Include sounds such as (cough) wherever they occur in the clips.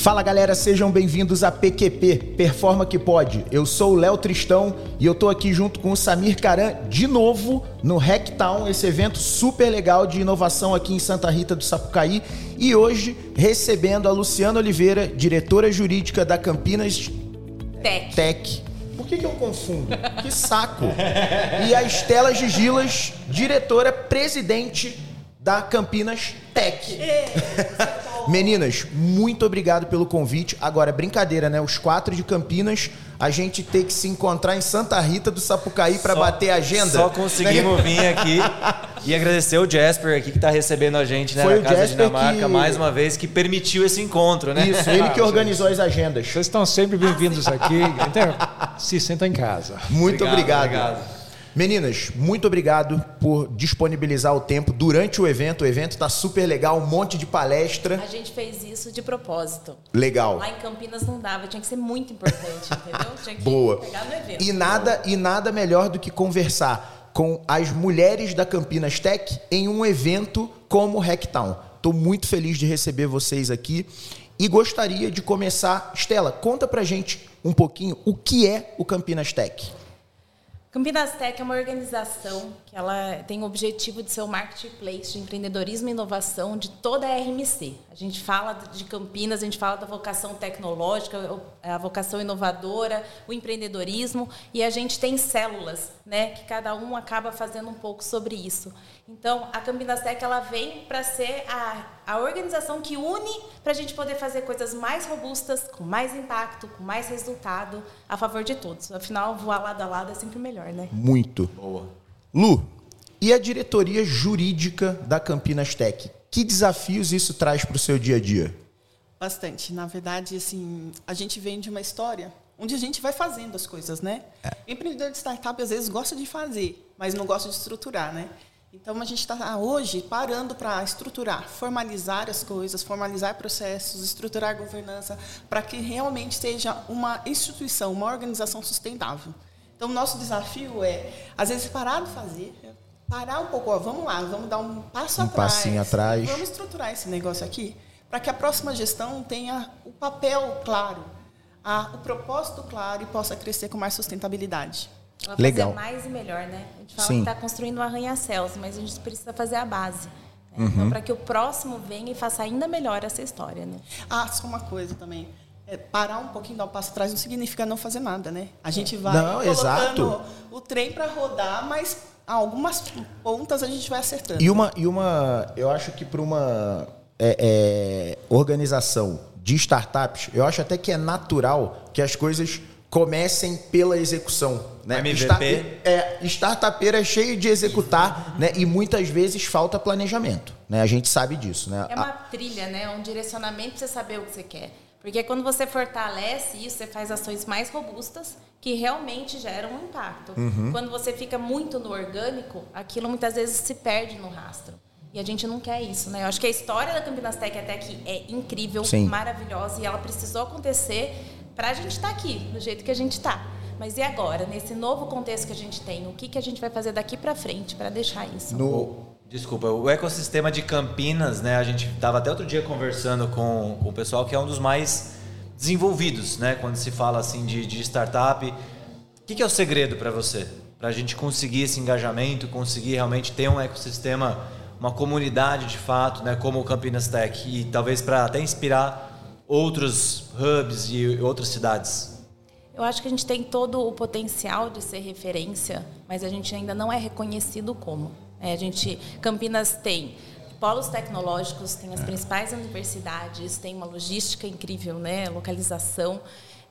Fala galera, sejam bem-vindos a PQP, Performa que Pode. Eu sou o Léo Tristão e eu tô aqui junto com o Samir Caran de novo no Hacktown, esse evento super legal de inovação aqui em Santa Rita do Sapucaí. E hoje recebendo a Luciana Oliveira, diretora jurídica da Campinas Tech. Tech. Por que, que eu confundo? Que saco! E a Estela Gigilas, diretora presidente da Campinas Tech. Meninas, muito obrigado pelo convite. Agora, brincadeira, né? Os quatro de Campinas, a gente tem que se encontrar em Santa Rita do Sapucaí para bater a agenda. Só conseguimos vir aqui (laughs) e agradecer o Jasper aqui que está recebendo a gente né, Foi na o Casa Jasper Dinamarca, que- mais uma vez, que permitiu esse encontro, né? Isso, ele que organizou as agendas. Vocês estão sempre bem-vindos aqui. (laughs) Então, se sentam em casa. Muito obrigado. Obrigado, obrigado. Meninas, muito obrigado por disponibilizar o tempo durante o evento. O evento tá super legal, um monte de palestra. A gente fez isso de propósito. Legal. Lá em Campinas não dava, tinha que ser muito importante, entendeu? (laughs) Tinha que Boa. pegar no evento. E nada, e nada melhor do que conversar com as mulheres da Campinas Tech em um evento como o Hacktown. Estou muito feliz de receber vocês aqui e gostaria de começar. Estela, conta pra gente um pouquinho o que é o Campinas Tech. Campinas Tech é uma organização que ela tem o objetivo de ser o marketplace de empreendedorismo e inovação de toda a RMC. A gente fala de Campinas, a gente fala da vocação tecnológica, a vocação inovadora, o empreendedorismo e a gente tem células, né, que cada um acaba fazendo um pouco sobre isso. Então, a Campinas Tech ela vem para ser a, a organização que une para a gente poder fazer coisas mais robustas, com mais impacto, com mais resultado, a favor de todos. Afinal, voar lado a lado é sempre melhor, né? Muito. Boa. Lu, e a diretoria jurídica da Campinas Tech? Que desafios isso traz para o seu dia a dia? Bastante. Na verdade, assim, a gente vem de uma história onde a gente vai fazendo as coisas, né? O empreendedor de startup às vezes gosta de fazer, mas não gosta de estruturar, né? Então a gente está hoje parando para estruturar, formalizar as coisas, formalizar processos, estruturar a governança, para que realmente seja uma instituição, uma organização sustentável. Então o nosso desafio é, às vezes, parar de fazer, parar um pouco, ó, vamos lá, vamos dar um passo Um atrás, passinho atrás. vamos estruturar esse negócio aqui para que a próxima gestão tenha o papel claro, a, o propósito claro e possa crescer com mais sustentabilidade. Ela Legal. fazer mais e melhor, né? A gente fala Sim. que está construindo um arranha-céus, mas a gente precisa fazer a base. né? Uhum. Então, para que o próximo venha e faça ainda melhor essa história, né? Ah, só uma coisa também. É, parar um pouquinho, dar um passo atrás, não significa não fazer nada, né? A gente vai Não, colocando exato. o trem para rodar, mas algumas pontas a gente vai acertando. E uma, e uma eu acho que para uma é, é, organização de startups, eu acho até que é natural que as coisas comecem pela execução. Né? MVP. Start- é, startupeira é cheio de executar, né? E muitas vezes falta planejamento. Né? A gente sabe disso. Né? É uma trilha, né? Um direcionamento para você saber o que você quer. Porque quando você fortalece isso, você faz ações mais robustas que realmente geram um impacto. Uhum. Quando você fica muito no orgânico, aquilo muitas vezes se perde no rastro. E a gente não quer isso, né? Eu acho que a história da Campinas Tech até aqui é incrível, Sim. maravilhosa e ela precisou acontecer para a gente estar aqui, do jeito que a gente está. Mas e agora, nesse novo contexto que a gente tem, o que, que a gente vai fazer daqui para frente para deixar isso? No, Desculpa, o ecossistema de Campinas, né? A gente estava até outro dia conversando com, com o pessoal que é um dos mais desenvolvidos, né? Quando se fala assim de, de startup. O que, que é o segredo para você? Para a gente conseguir esse engajamento, conseguir realmente ter um ecossistema, uma comunidade de fato, né? Como o Campinas Tech e talvez para até inspirar outros hubs e outras cidades. Eu acho que a gente tem todo o potencial de ser referência, mas a gente ainda não é reconhecido como. É, a gente, Campinas tem polos tecnológicos, tem as principais universidades, tem uma logística incrível, né? Localização.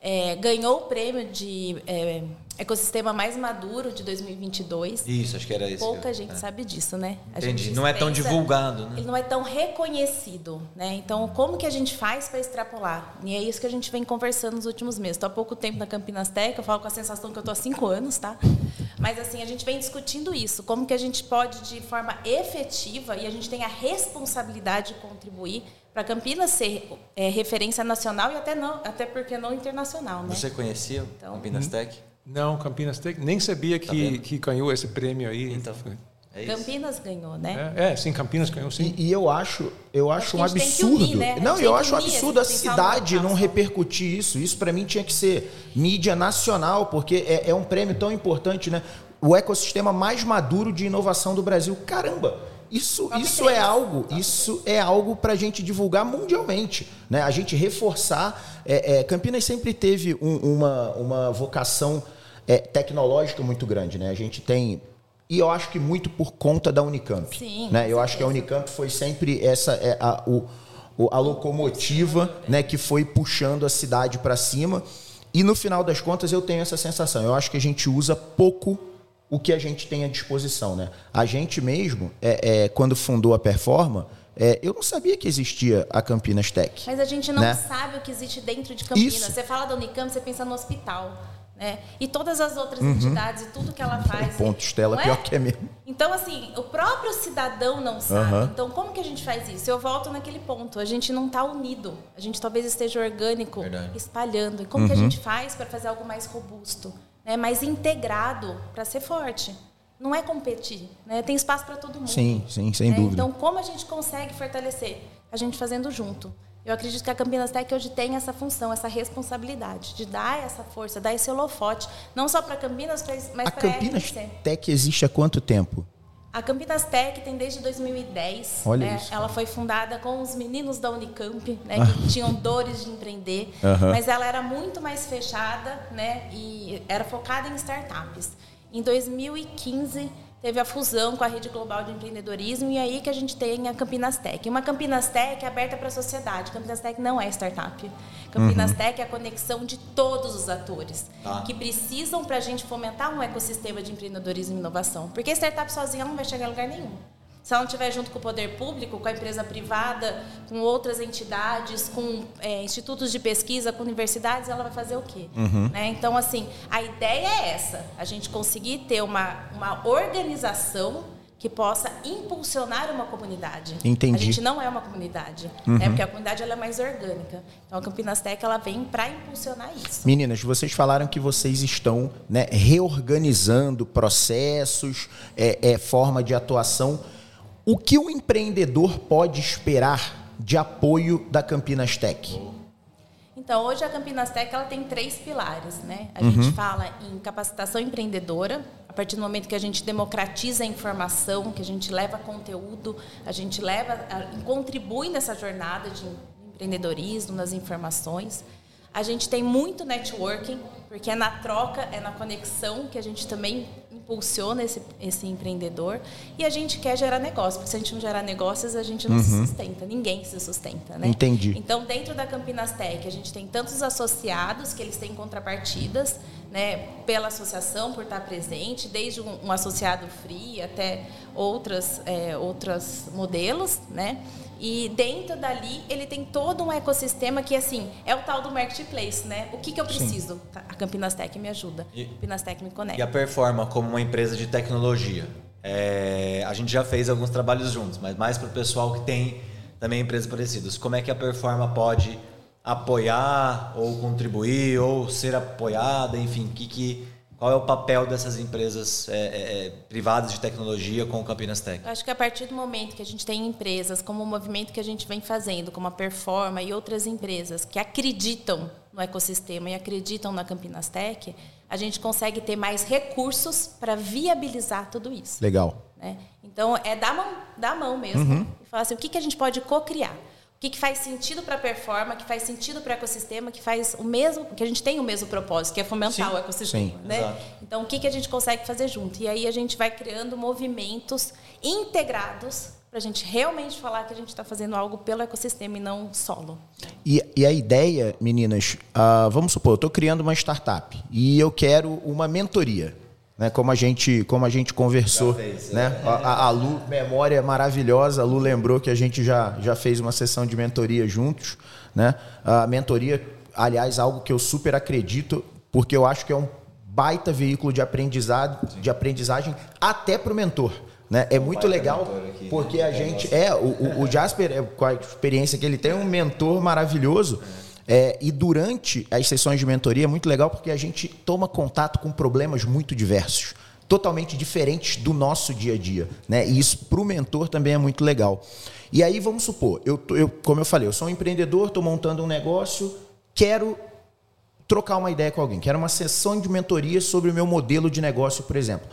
É, ganhou o prêmio de é, ecossistema mais maduro de 2022. Isso, acho que era isso. Pouca É. gente sabe disso, né? A Entendi. Não é tão divulgado, né? Ele não é tão reconhecido, né? Então, como que a gente faz para extrapolar? E é isso que a gente vem conversando nos últimos meses. Estou há pouco tempo na Campinas Tech, eu falo com a sensação que eu estou há cinco anos, tá? Mas, assim, a gente vem discutindo isso. Como que a gente pode, de forma efetiva, e a gente tem a responsabilidade de contribuir para Campinas ser é, referência nacional e até, não, até porque não internacional, né? Você conhecia Então- Campinas Tech? Não, Campinas Tech, nem sabia Tá que, vendo? que ganhou esse prêmio aí. Então, É. Campinas ganhou, né? É, é, sim, Campinas ganhou sim. E, e eu acho, eu acho Acho um absurdo. unir, né? Não, eu acho um absurdo a cidade não repercutir isso. Isso pra mim tinha que ser mídia nacional, porque é, é um prêmio tão importante, né? O ecossistema mais maduro de inovação do Brasil. Caramba! Isso, isso é algo, isso é algo para a gente divulgar mundialmente, né? A gente reforçar. é, é, Campinas sempre teve um- uma, uma vocação é, tecnológica muito grande, né? A gente tem e eu acho que muito por conta da Unicamp, Sim, né? Eu acho que a Unicamp foi sempre essa é, a, o- a locomotiva, né? Que foi puxando a cidade para cima. E no final das contas eu tenho essa sensação. Eu acho que a gente usa pouco o que a gente tem à disposição, né? A gente mesmo, é, é, quando fundou a Performa, é, eu não sabia que existia a Campinas Tech. Mas a gente não Né? sabe o que existe dentro de Campinas. Isso. Você fala da Unicamp, você pensa no hospital. Né? E todas as outras entidades e tudo que ela faz. Uhum. Ponto, Estela, é? pior que é mesmo. Então, assim, o próprio cidadão não sabe. Aham. Então, como que a gente faz isso? Eu volto naquele ponto. A gente não está unido. A gente talvez esteja orgânico, Verdade. espalhando. E como Uhum. que a gente faz para fazer algo mais robusto, né? mais integrado, para ser forte? Não é competir. Né? Tem espaço para todo mundo. Sim, sim, sem né? dúvida. Então, como a gente consegue fortalecer? A gente fazendo junto. Eu acredito que a Campinas Tech hoje tem essa função, essa responsabilidade de dar essa força, dar esse holofote, não só para Campinas, mas a para a Campinas RNC. Tech existe há quanto tempo? A Campinas Tech tem desde 2010. Olha né? isso. Ela foi fundada com os meninos da Unicamp, né, que tinham dores de empreender, mas ela era muito mais fechada, né, e era focada em startups. Em 2015 teve a fusão com a Rede Global de Empreendedorismo e aí que a gente tem a Campinas Tech. Uma Campinas Tech aberta para a sociedade. Campinas Tech não é startup. Campinas Tech é a conexão de todos os atores Tá. que precisam para a gente fomentar um ecossistema de empreendedorismo e inovação. Porque startup sozinha não vai chegar a lugar nenhum. Se ela não estiver junto com o poder público, com a empresa privada, com outras entidades, com é, institutos de pesquisa, com universidades, ela vai fazer o quê? Né? Então, assim, a ideia é essa: a gente conseguir ter uma, uma organização que possa impulsionar uma comunidade. Entendi. A gente não é uma comunidade, né? porque a comunidade ela é mais orgânica. Então, a Campinas Tech ela vem para impulsionar isso. Meninas, vocês falaram que vocês estão né, reorganizando processos, é, é, forma de atuação. O que o empreendedor pode esperar de apoio da Campinas Tech? Então, hoje a Campinas Tech ela tem três pilares, né? A Uhum. gente fala em capacitação empreendedora, a partir do momento que a gente democratiza a informação, que a gente leva conteúdo, a gente leva, a- contribui nessa jornada de empreendedorismo, nas informações. A gente tem muito networking, porque é na troca, é na conexão que a gente também impulsiona esse, esse empreendedor. E a gente quer gerar negócio, porque se a gente não gerar negócios, a gente não se sustenta, ninguém se sustenta, né? Entendi. Então, dentro da Campinas Tech, a gente tem tantos associados que eles têm contrapartidas, né, pela associação por estar presente, desde um, um associado free até outras, é, outros modelos, né? E dentro dali ele tem todo um ecossistema que assim é o tal do marketplace, né? O que, que eu preciso? Tá, A Campinas Tech me ajuda. E- A Campinas Tech me E a conecta. Performa como uma empresa de tecnologia? É, a gente já fez alguns trabalhos juntos, mas mais para o pessoal que tem também empresas parecidas. Como é que a Performa pode apoiar ou contribuir ou ser apoiada, enfim, que, que, qual é o papel dessas empresas é, é, é, privadas de tecnologia com o Campinas Tech? Eu acho que a partir do momento que a gente tem empresas, como o movimento que a gente vem fazendo, como a Performa e outras empresas que acreditam no ecossistema e acreditam na Campinas Tech, a gente consegue ter mais recursos para viabilizar tudo isso. Legal. né? Então, é dar a mão, dar mão mesmo. E falar assim, o que, que a gente pode co-criar? O que, que faz sentido para a performance, que faz sentido para o ecossistema, que faz o mesmo, que a gente tem o mesmo propósito, que é fomentar Sim, o ecossistema. sim, né? exato. Então, o que, que a gente consegue fazer junto? E aí a gente vai criando movimentos integrados para a gente realmente falar que a gente está fazendo algo pelo ecossistema e não solo. E, e a ideia, meninas, ah, vamos supor, eu estou criando uma startup e eu quero uma mentoria. Né, como a gente como a gente conversou, fez, né? A, a- a Lu, memória maravilhosa, a Lu lembrou que a gente já, já fez uma sessão de mentoria juntos, né? A mentoria, aliás, algo que eu super acredito, porque eu acho que é um baita veículo de aprendizado, de aprendizagem até para o mentor. Né? É muito legal aqui, né? porque a gente é o, o- Jasper é, com a experiência que ele tem é um mentor maravilhoso é, e durante as sessões de mentoria é muito legal porque a gente toma contato com problemas muito diversos totalmente diferentes do nosso dia a dia, né? E isso para o mentor também é muito legal. E aí vamos supor, eu, eu como eu falei, eu sou um empreendedor, estou montando um negócio, quero trocar uma ideia com alguém, quero uma sessão de mentoria sobre o meu modelo de negócio, por exemplo.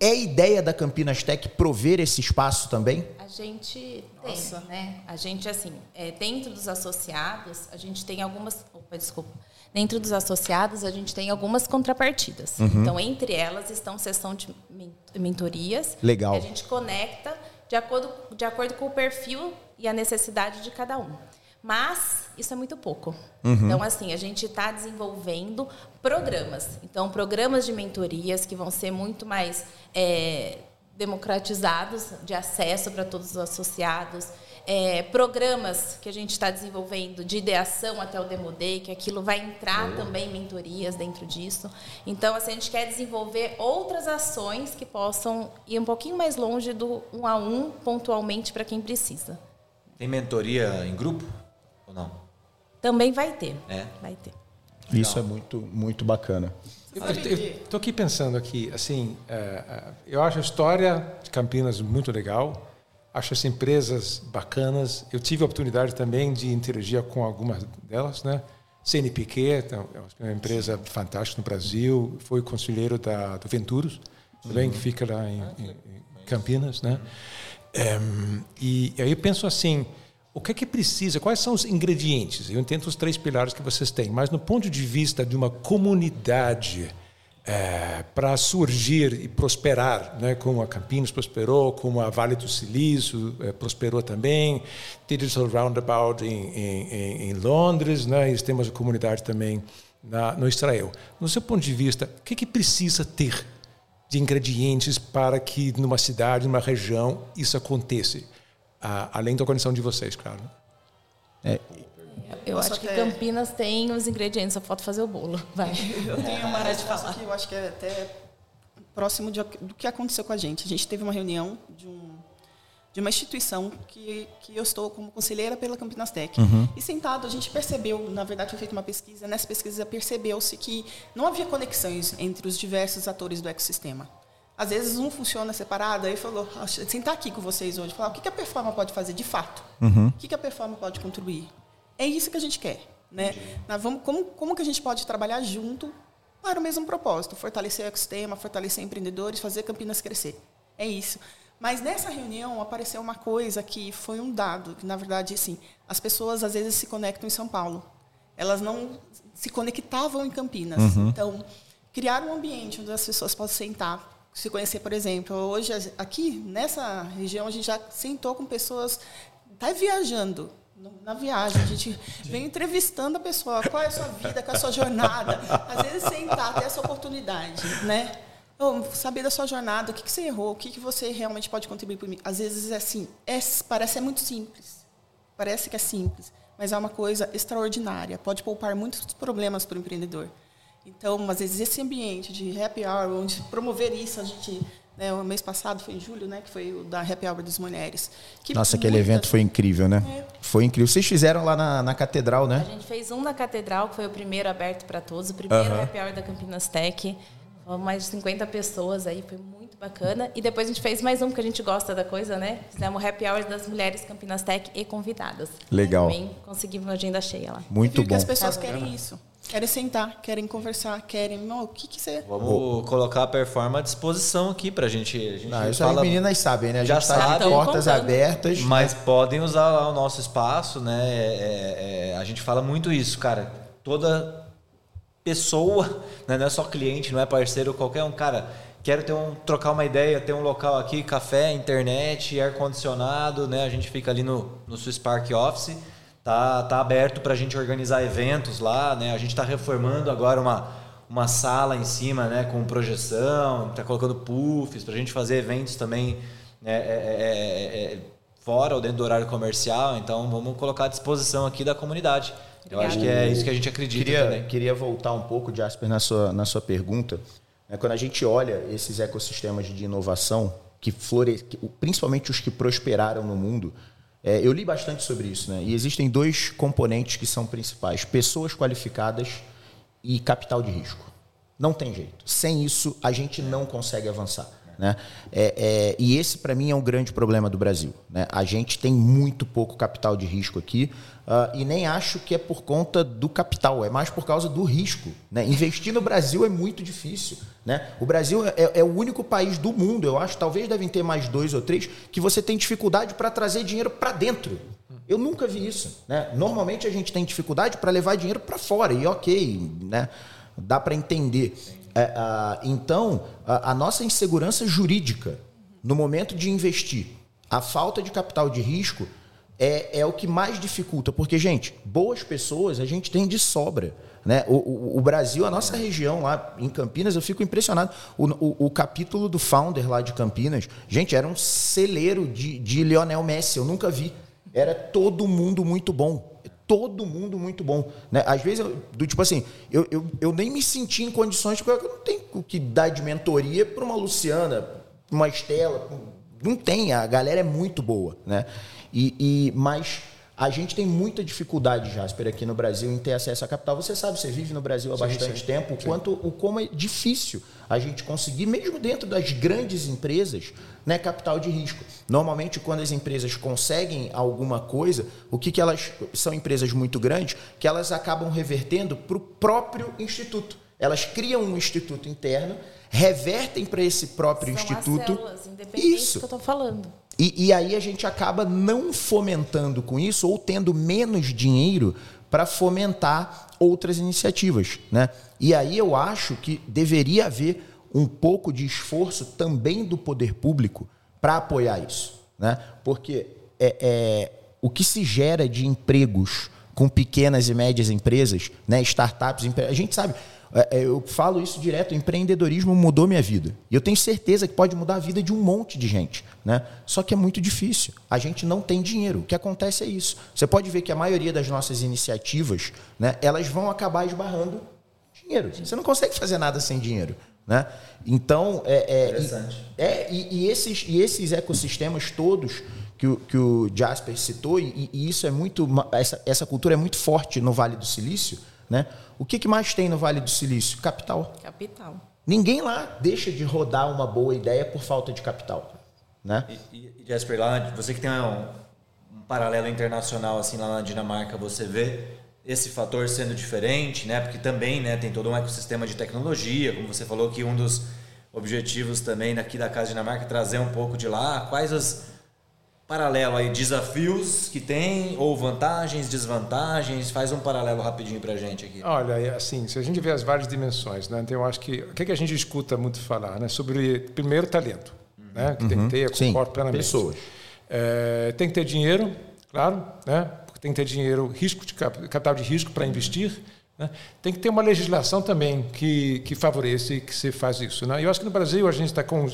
É ideia da Campinas Tech prover esse espaço também? A gente tem, Nossa. né? A gente, assim, é, dentro dos associados, a gente tem algumas. Opa, desculpa. Dentro dos associados, a gente tem algumas contrapartidas. Uhum. Então, entre elas estão sessão de mentorias. Legal. Que a gente conecta de acordo, de acordo com o perfil e a necessidade de cada um. Mas isso é muito pouco. Uhum. Então, assim, a gente está desenvolvendo programas. Então, programas de mentorias que vão ser muito mais é, democratizados, de acesso para todos os associados. É, programas que a gente está desenvolvendo de ideação até o Demo Day, que aquilo vai entrar também mentorias dentro disso. Então, assim, a gente quer desenvolver outras ações que possam ir um pouquinho mais longe do um a um, pontualmente, para quem precisa. Tem mentoria em grupo ou não? Também vai ter. É? Vai ter. Isso é muito, muito bacana. Estou aqui pensando aqui, assim, é, é, eu acho a história de Campinas muito legal, acho as empresas bacanas. Eu tive a oportunidade também de interagir com algumas delas, né? CNPq, então, é uma empresa fantástica no Brasil, foi conselheiro da, do Venturos, também, que fica lá em, em, em Campinas, né? É, e aí eu penso assim, o que é que precisa? Quais são os ingredientes? Eu entendo os três pilares que vocês têm, mas no ponto de vista de uma comunidade é, para surgir e prosperar, né, como a Campinas prosperou, como a Vale do Silício é, prosperou também, Digital Roundabout em, em, em Londres, né, e temos a comunidade também na, no Israel. No seu ponto de vista, o que, é que precisa ter de ingredientes para que numa cidade, numa região, isso aconteça? Além da condição de vocês, claro. É, eu acho que Campinas tem os ingredientes, só falta fazer o bolo. (laughs) Vai. Eu tenho uma (laughs) resposta que eu acho que é até próximo de, do que aconteceu com a gente. A gente teve uma reunião de, um, de uma instituição que, que eu estou como conselheira pela Campinas Tech. Uhum. E sentado, a gente percebeu, na verdade, foi feita uma pesquisa, nessa pesquisa percebeu-se que não havia conexões entre os diversos atores do ecossistema. Às vezes um funciona separado, aí falou, sentar aqui com vocês hoje, falar o que a performance pode fazer de fato, uhum. o que a performance pode contribuir. É isso que a gente quer. Né? vamos, como, como que a gente pode trabalhar junto para o mesmo propósito? Fortalecer o ecossistema, fortalecer empreendedores, fazer Campinas crescer. É isso. Mas nessa reunião apareceu uma coisa que foi um dado, que na verdade, assim, as pessoas às vezes se conectam em São Paulo. Elas não se conectavam em Campinas. Uhum. Então, criar um ambiente onde as pessoas possam sentar, se conhecer, por exemplo. Hoje, aqui, nessa região, a gente já sentou com pessoas, está viajando, na viagem, a gente vem entrevistando a pessoa, qual é a sua vida, qual é a sua jornada. Às vezes sentar, ter essa oportunidade, né? Ou saber da sua jornada, o que, que você errou, o que, que você realmente pode contribuir para mim. Às vezes é assim, é, parece ser muito simples. Parece que é simples, mas é uma coisa extraordinária. Pode poupar muitos problemas para o empreendedor. Então, às vezes, esse ambiente de happy hour, onde promover isso, a gente. Né, o mês passado foi em julho, né? Que foi o da Happy Hour das Mulheres. Nossa, aquele muita... evento foi incrível, né? É. Foi incrível. Vocês fizeram lá na, na Catedral, né? A gente fez um na Catedral, que foi o primeiro aberto para todos, o primeiro uh -huh. Happy Hour da Campinas Tech. Mais de 50 pessoas aí, foi muito bacana. E depois a gente fez mais um, que a gente gosta da coisa, né? Fizemos Happy Hour das Mulheres Campinas Tech e convidadas. Legal. Também conseguimos uma agenda cheia lá. Muito bom. as pessoas tá querem isso. Querem sentar, querem conversar, querem. Não, o que, que você. Vamos colocar a performance à disposição aqui pra gente. A gente Não, isso fala... as meninas sabem, né? A já sabe, tá portas contando. abertas. Mas podem usar lá o nosso espaço, né? É, é, a gente fala muito isso, cara. Toda pessoa, (laughs) né? não é só cliente, não é parceiro, qualquer um, cara. Quero ter um, trocar uma ideia, ter um local aqui, café, internet, ar-condicionado, né? A gente fica ali no, no Swiss Park Office Tá, tá aberto para a gente organizar eventos lá, né? A gente está reformando agora uma, uma sala em cima, né? Com projeção, está colocando puffs para a gente fazer eventos também né? É, é, é, é, fora ou dentro do horário comercial. Então, vamos colocar à disposição aqui da comunidade. Eu acho que é isso que a gente acredita queria, também. Queria voltar um pouco, Jasper, na sua, na sua pergunta. Né? Quando a gente olha esses ecossistemas de inovação, que flore... principalmente os que prosperaram no mundo, é, eu li bastante sobre isso, né? E existem dois componentes que são principais: pessoas qualificadas e capital de risco. Não tem jeito. Sem isso, a gente não consegue avançar. Né? É, é, e esse, para mim, é um grande problema do Brasil. Né? A gente tem muito pouco capital de risco aqui uh, e nem acho que é por conta do capital, é mais por causa do risco. Né? Investir no Brasil é muito difícil. Né? O Brasil é, é, o único país do mundo, eu acho, talvez devem ter mais dois ou três, que você tem dificuldade para trazer dinheiro para dentro. Eu nunca vi isso. Né? Normalmente a gente tem dificuldade para levar dinheiro para fora, e ok, né? dá para entender. A, então, a, a nossa insegurança jurídica no momento de investir, a falta de capital de risco é, é o que mais dificulta. Porque, gente, boas pessoas a gente tem de sobra. Né? O, o, o, Brasil, a nossa região lá em Campinas, eu fico impressionado. O, o, o, capítulo do founder lá de Campinas, gente, era um celeiro de, de Lionel Messi, eu nunca vi. Era todo mundo muito bom todo mundo muito bom. Né? Às vezes, eu, do tipo assim, eu, eu, eu nem me senti em condições de. Eu não tenho o que dar de mentoria para uma Luciana, uma Estela. Não tem, a galera é muito boa. Né? E, e, mas a gente tem muita dificuldade, Jasper, aqui no Brasil em ter acesso à capital. Você sabe, você vive no Brasil há sim, bastante sim, tempo, o quanto o como é difícil a gente conseguir, mesmo dentro das grandes empresas, né, capital de risco. Normalmente, quando as empresas conseguem alguma coisa, o que, que elas são empresas muito grandes, que elas acabam revertendo para o próprio instituto. Elas criam um instituto interno, revertem para esse próprio são instituto. As células, Isso que eu estou falando. E, e aí a gente acaba não fomentando com isso ou tendo menos dinheiro para fomentar outras iniciativas. Né? E aí eu acho que deveria haver um pouco de esforço também do poder público para apoiar isso. Né? Porque é, é, o que se gera de empregos com pequenas e médias empresas, né, startups, a gente sabe, eu falo isso direto, o empreendedorismo mudou minha vida. E eu tenho certeza que pode mudar a vida de um monte de gente. Né? Só que é muito difícil. A gente não tem dinheiro. O que acontece é isso. Você pode ver que a maioria das nossas iniciativas, né, elas vão acabar esbarrando dinheiro. Você não consegue fazer nada sem dinheiro. Né? Então, é, é, Interessante. E, é, e, e, esses, e esses ecossistemas todos que o, que o Jasper citou, e, e isso é muito. Essa, essa cultura é muito forte no Vale do Silício né? O que, que mais tem no Vale do Silício? Capital. Capital. Ninguém lá deixa de rodar uma boa ideia por falta de capital. Né? E, e Jasper, lá, você que tem um, um paralelo internacional assim lá na Dinamarca, você vê esse fator sendo diferente, né? Porque também, né, tem todo um ecossistema de tecnologia, como você falou que um dos objetivos também aqui da Casa Dinamarca é trazer um pouco de lá. Quais as paralelo aí, desafios que tem, ou vantagens, desvantagens? Faz um paralelo rapidinho para a gente aqui. Olha, é assim, se a gente vê as várias dimensões, né? Então, eu acho que o que, que a gente escuta muito falar, né? Sobre, primeiro, talento, uhum. né? Que uhum. tem que ter, eu concordo plenamente. Pessoas. É, tem que ter dinheiro, claro, né? Porque tem que ter dinheiro, risco de capital de risco para investir. Né? Tem que ter uma legislação também que, que favoreça que se faz isso. Né? Eu acho que no Brasil a gente está com,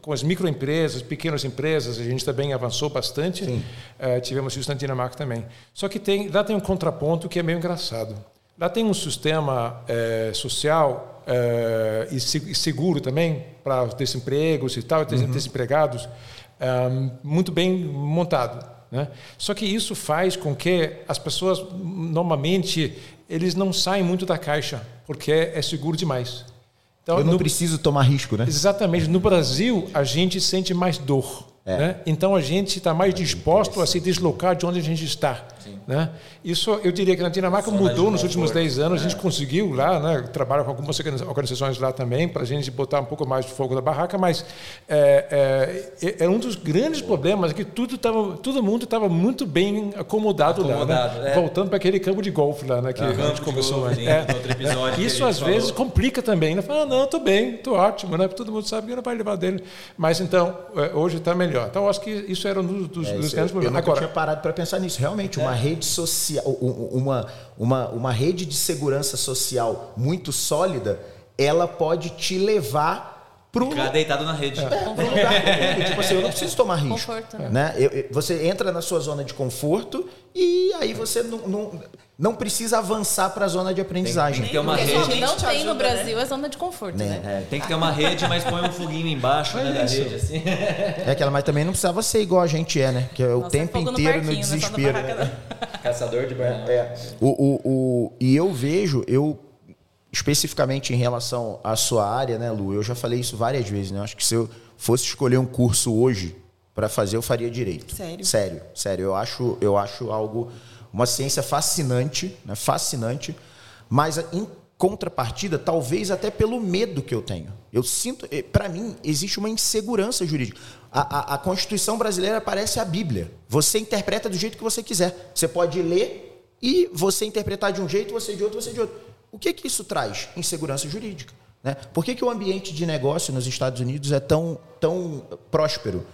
com as microempresas, pequenas empresas, a gente também avançou bastante. Uh, tivemos isso na Dinamarca também. Só que tem, lá tem um contraponto que é meio engraçado. Lá tem um sistema uh, social e seguro também para os desempregos e tal, uhum. desempregados, muito bem montado. Né? Só que isso faz com que as pessoas normalmente eles não saem muito da caixa, porque é seguro demais. Então, Eu não no... preciso tomar risco, né? Exatamente. No Brasil, a gente sente mais dor. É. Né? Então a gente está mais disposto a se deslocar de onde a gente está. Né? Isso eu diria que na Dinamarca mudou nos últimos 10 anos. É. A gente conseguiu lá, né, trabalha com algumas organizações lá também, para a gente botar um pouco mais de fogo na barraca, mas é, é, é um dos grandes problemas que tudo tava, todo mundo estava muito bem acomodado, acomodado lá. Né? É. Voltando para aquele campo de golfe lá, né, que a gente começou antes. É. Isso às falou. vezes complica também. Né? Fala, ah, não, estou bem, estou ótimo, né? todo mundo sabe que não vai levar dele. Mas então, é, hoje está melhor. Então, eu acho que isso era um dos, dos, é, grandes problemas. Eu Agora, tinha parado para pensar nisso. Realmente, é. uma rede social, uma, uma, uma rede de segurança social muito sólida, ela pode te levar pro Ficar deitado na rede. É. É, tipo assim, eu não preciso tomar risco. Conforto, né? né? Eu, eu, você entra na sua zona de conforto e aí você não, não, não precisa avançar para a zona de aprendizagem. Tem, tem que ter uma rede. A gente não tem no Brasil né? a zona de conforto, né? né? É, tem que ter uma rede, mas põe um foguinho embaixo né, da rede. Assim. É aquela, mas também não precisava ser igual a gente é, né? Que é o Nossa, é tempo inteiro no, no desespero. Caçador de barraca. É. O, o, o, e eu vejo, eu especificamente em relação à sua área, né, Lu? Eu já falei isso várias vezes, né? Acho que se eu fosse escolher um curso hoje para fazer, eu faria direito. Sério? Sério, sério. Eu acho, eu acho algo, uma ciência fascinante, né? Fascinante, mas em contrapartida, talvez até pelo medo que eu tenho. Eu sinto, eh, para mim, existe uma insegurança jurídica. A, a, a, Constituição brasileira parece a Bíblia. Você interpreta do jeito que você quiser. Você pode ler e você interpretar de um jeito, você de outro, você de outro. O que, que isso traz? Insegurança jurídica. Né? Por que, que o ambiente de negócio nos Estados Unidos é tão, tão próspero?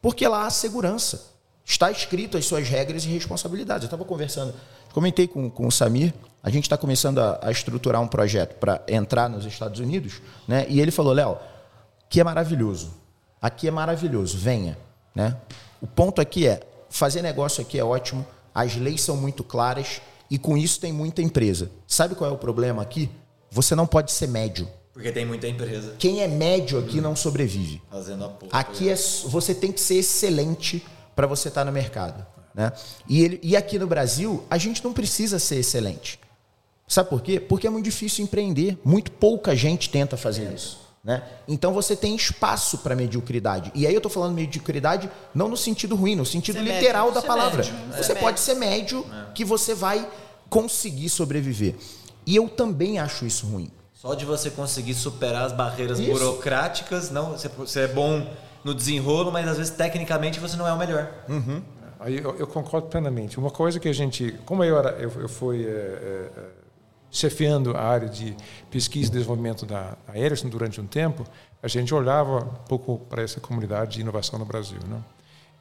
Porque lá há segurança. Está escrito as suas regras e responsabilidades. Eu estava conversando, comentei com, com o Samir, a gente está começando a, a, estruturar um projeto para entrar nos Estados Unidos, né? e ele falou, Léo, que é maravilhoso, aqui é maravilhoso, venha. Né? O ponto aqui é, fazer negócio aqui é ótimo, as leis são muito claras, e com isso tem muita empresa. Sabe qual é o problema aqui? Você não pode ser médio. Porque tem muita empresa. Quem é médio aqui não sobrevive. Fazendo a porra. Aqui é, você tem que ser excelente para você estar tá no mercado. Né? E, ele, e aqui no Brasil, a gente não precisa ser excelente. Sabe por quê? Porque é muito difícil empreender. Muito pouca gente tenta fazer isso. Né? Então você tem espaço para mediocridade. E aí eu estou falando mediocridade não no sentido ruim, no sentido ser literal médio, da palavra. Médio, você pode ser médio é. que você vai conseguir sobreviver. E eu também acho isso ruim. Só de você conseguir superar as barreiras isso. burocráticas, não, você é bom no desenrolo, mas às vezes tecnicamente você não é o melhor. Uhum. Aí eu, eu, concordo plenamente. Uma coisa que a gente, como eu era, eu, eu fui é, é, chefiando a área de pesquisa e desenvolvimento da, da Ericsson durante um tempo, a gente olhava um pouco para essa comunidade de inovação no Brasil. Né?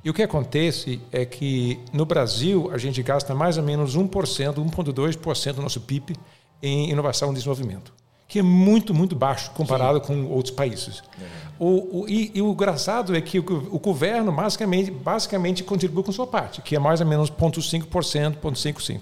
E o que acontece é que no Brasil a gente gasta mais ou menos 1%, 1,2% do nosso PIB em inovação e desenvolvimento, que é muito, muito baixo comparado Sim. com outros países. É. O, o, e, e, o engraçado é que o, o, governo basicamente, basicamente contribui com sua parte, que é mais ou menos 0,5%, 0,55%.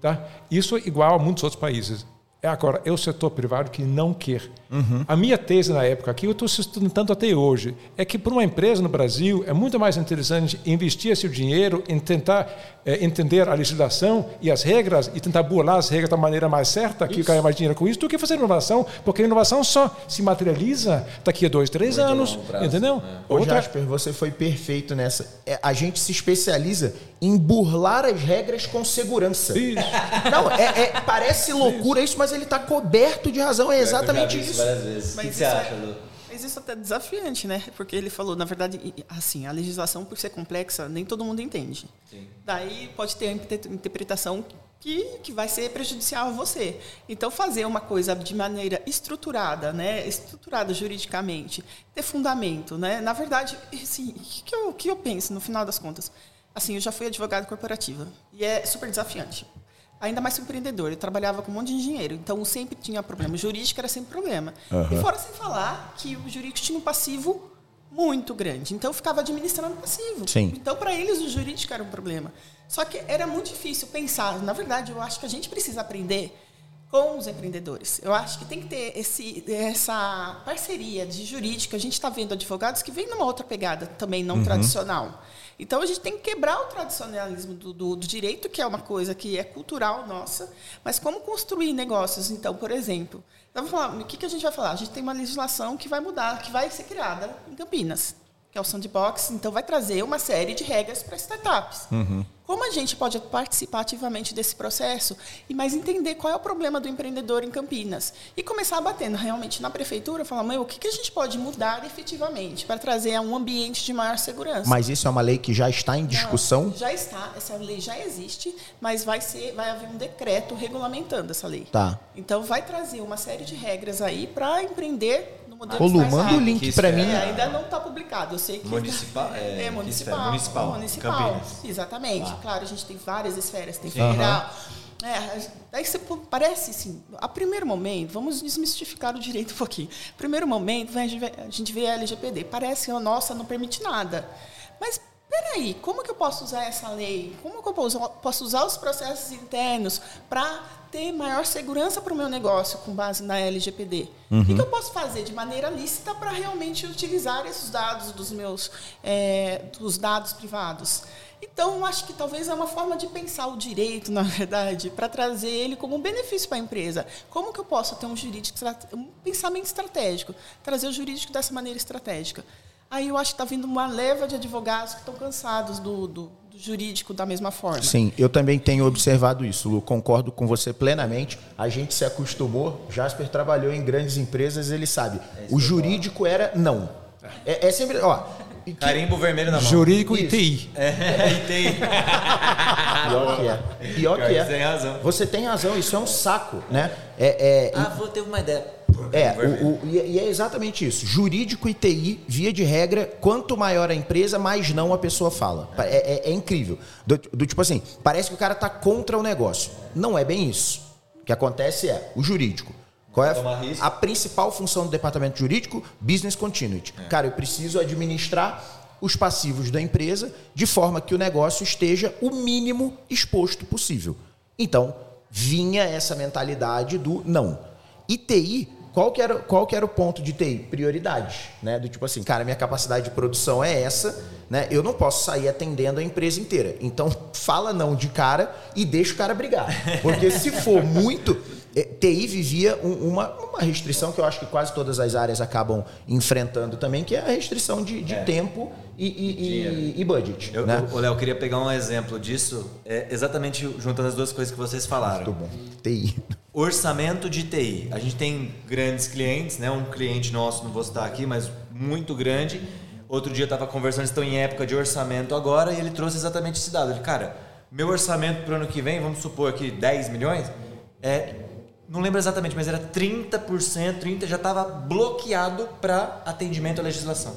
Tá? Isso é igual a muitos outros países. É agora, é o setor privado que não quer. Uhum. A minha tese na época, que eu estou sustentando até hoje, é que para uma empresa no Brasil é muito mais interessante investir seu dinheiro em tentar é, entender a legislação e as regras e tentar burlar as regras da maneira mais certa, que ganha mais dinheiro com isso, do que fazer inovação, porque a inovação só se materializa daqui a dois, três muito anos. Entendeu? É. Ô, Outra... Jasper, você foi perfeito nessa. É, a gente se especializa em burlar as regras com segurança. Isso. Não, é, é parece loucura isso, mas ele está coberto de razão. É exatamente isso. Vezes. Mas o que, que você acha, Lu? Mas isso é até desafiante, né? Porque ele falou, na verdade, assim, a legislação, por ser complexa, nem todo mundo entende. Sim. Daí pode ter a interpretação que, que vai ser prejudicial a você. Então, fazer uma coisa de maneira estruturada, né? estruturada juridicamente, ter fundamento. Né? Na verdade, assim, o que, eu, que eu penso, no final das contas? Assim, eu já fui advogado corporativa e é super desafiante. Ainda mais empreendedor, eu trabalhava com um monte de engenheiro, então sempre tinha problema. Jurídico era sempre problema. Uhum. E fora sem falar que o jurídico tinha um passivo muito grande. Então eu ficava administrando passivo. Sim. Então para eles o jurídico era um problema. Só que era muito difícil pensar. Na verdade, eu acho que a gente precisa aprender com os empreendedores. Eu acho que tem que ter esse, essa parceria de jurídica. A gente está vendo advogados que vêm numa outra pegada também não uhum. tradicional. Então a gente tem que quebrar o tradicionalismo do, do, do, direito, que é uma coisa que é cultural nossa, mas como construir negócios. Então, por exemplo, falar, o que, que a gente vai falar? A gente tem uma legislação que vai mudar, que vai ser criada em Campinas, que é o Sandbox, então vai trazer uma série de regras para startups. Uhum. Como a gente pode participar ativamente desse processo e mais entender qual é o problema do empreendedor em Campinas e começar batendo realmente na prefeitura, falar, mãe, o que, que a gente pode mudar efetivamente para trazer um ambiente de maior segurança? Mas isso é uma lei que já está em discussão? Não, já está, essa lei já existe, mas vai ser, vai haver um decreto regulamentando essa lei. Tá. Então vai trazer uma série de regras aí para empreender Ô, Lu, manda o link para mim. É, ainda não está publicado. Eu sei que municipal, é, é, municipal, é municipal, municipal. Campinas. Exatamente. Ah. Claro, a gente tem várias esferas, tem federal. Uhum. É, aí você parece assim, a primeiro momento, vamos desmistificar o direito um pouquinho. Primeiro momento, a gente vê a LGPD, parece, oh, nossa, não permite nada. Mas peraí, como que eu posso usar essa lei? Como que eu posso usar os processos internos para ter maior segurança para o meu negócio com base na LGPD? Uhum. O que, eu posso fazer de maneira lícita para realmente utilizar esses dados dos meus é, dos dados privados? Então, acho que talvez é uma forma de pensar o direito, (laughs) na verdade, para trazer ele como um benefício para a empresa. Como que eu posso ter um jurídico, um pensamento estratégico, trazer o jurídico dessa maneira estratégica? Aí eu acho que está vindo uma leva de advogados que estão cansados do, do, do, jurídico da mesma forma. Sim, eu também tenho observado isso, Lu. Concordo com você plenamente. A gente se acostumou. Jasper trabalhou em grandes empresas, ele sabe. É o jurídico era não. É, é sempre. Ó, que... Carimbo vermelho na mão. Jurídico e TI. É, (laughs) TI. (laughs) Pior que é. Pior que é. Você tem razão. Você tem razão, isso é um saco, né? É, é, ah, vou ter uma ideia. É, o, o, e é exatamente isso. Jurídico e TI, via de regra, quanto maior a empresa, mais não a pessoa fala. É, é, é incrível. Do, do, tipo assim, parece que o cara tá contra o negócio. Não é bem isso. O que acontece é o jurídico. Qual é a, a principal função do departamento jurídico? Business continuity. É. Cara, eu preciso administrar os passivos da empresa de forma que o negócio esteja o mínimo exposto possível. Então, vinha essa mentalidade do não. ITI, qual que era, qual que era o ponto de TI? Prioridade, né? Do tipo assim, cara, minha capacidade de produção é essa, né? Eu não posso sair atendendo a empresa inteira. Então, fala não de cara e deixa o cara brigar. Porque se for muito, TI vivia uma, uma, restrição que eu acho que quase todas as áreas acabam enfrentando também, que é a restrição de, de é. tempo e, e, e, e budget. Eu, né? Léo, eu queria pegar um exemplo disso, é, exatamente juntando as duas coisas que vocês falaram. Muito bom. TI. Orçamento de TI. A gente tem grandes clientes, né? um cliente nosso, não vou citar aqui, mas muito grande. Outro dia eu estava conversando, estão em época de orçamento agora, e ele trouxe exatamente esse dado. Ele, cara, meu orçamento para o ano que vem, vamos supor aqui 10 milhões, é não lembro exatamente, mas era 30%, 30% já estava bloqueado para atendimento à legislação.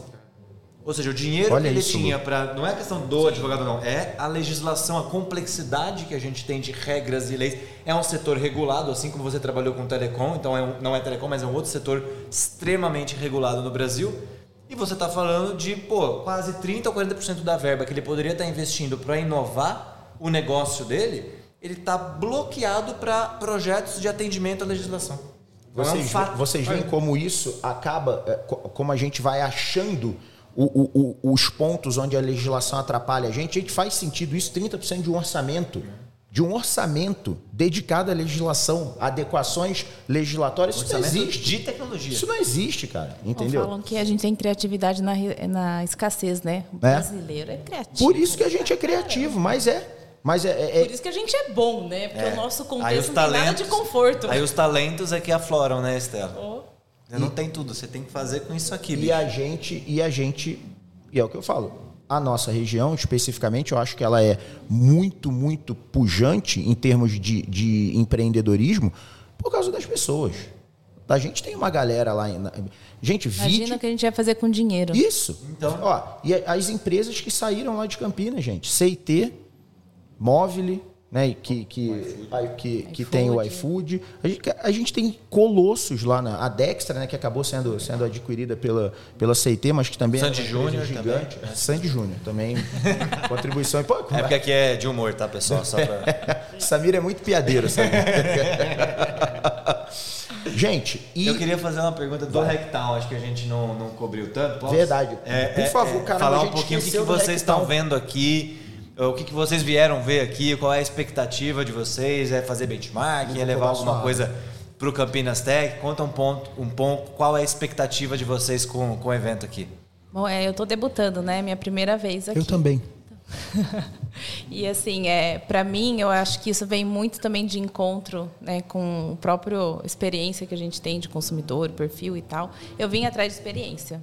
Ou seja, o dinheiro Olha que ele isso, tinha para. Não é questão do Sim. advogado, não. É a legislação, a complexidade que a gente tem de regras e leis. É um setor regulado, assim como você trabalhou com telecom, então é um, não é telecom, mas é um outro setor extremamente regulado no Brasil. E você está falando de, pô, quase 30% ou 40% da verba que ele poderia estar tá investindo para inovar o negócio dele ele está bloqueado para projetos de atendimento à legislação. Vocês, é um vocês veem como isso acaba, é, como a gente vai achando o, o, o, os pontos onde a legislação atrapalha a gente. A gente faz sentido isso, 30% de um orçamento. De um orçamento dedicado à legislação, adequações legislatórias, isso não existe. De tecnologia. Isso não existe, cara. Entendeu? falam que a gente tem criatividade na, na escassez, né? O brasileiro é, é criativo. Por isso que a gente é criativo, mas é mas é, é, é, Por isso que a gente é bom, né? Porque é. o nosso contexto não talentos, tem nada de conforto. Aí os talentos é que afloram, né, Estela? Oh. Não e, tem tudo, você tem que fazer com isso aqui. E bicho. a gente, e a gente, e é o que eu falo, a nossa região, especificamente, eu acho que ela é muito, muito pujante em termos de, de empreendedorismo por causa das pessoas. A gente tem uma galera lá. Na, gente, Imagina o que a gente ia fazer com dinheiro. Isso. Então, ó, e as empresas que saíram lá de Campinas, gente, CIT, Móvel, né, que, que, que, que tem o iFood. A gente, a gente tem colossos lá na a Dextra, né, que acabou sendo, sendo adquirida pela, pela CIT, mas que também Sandy é Júnior gigante. Também. Sandy Júnior também. contribuição. Pô, é porque aqui é de humor, tá, pessoal? Só pra... (laughs) Samir é muito piadeiro, sabe? (laughs) Gente, e... Eu queria fazer uma pergunta do Rectal, acho que a gente não, não cobriu tanto. Posso? Verdade. É, Por favor, é, cara, falar um pouquinho o que, que vocês estão vendo aqui o que, que vocês vieram ver aqui? Qual é a expectativa de vocês? É fazer benchmark? É levar alguma coisa para o Campinas Tech? Conta um ponto, um ponto, qual é a expectativa de vocês com, com o evento aqui? Bom, é, eu estou debutando, né? Minha primeira vez aqui. Eu também. (laughs) e assim, é, para mim, eu acho que isso vem muito também de encontro né, com a própria experiência que a gente tem de consumidor, perfil e tal. Eu vim atrás de experiência.